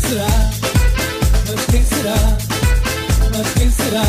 será? Mas quem será? Mas quem será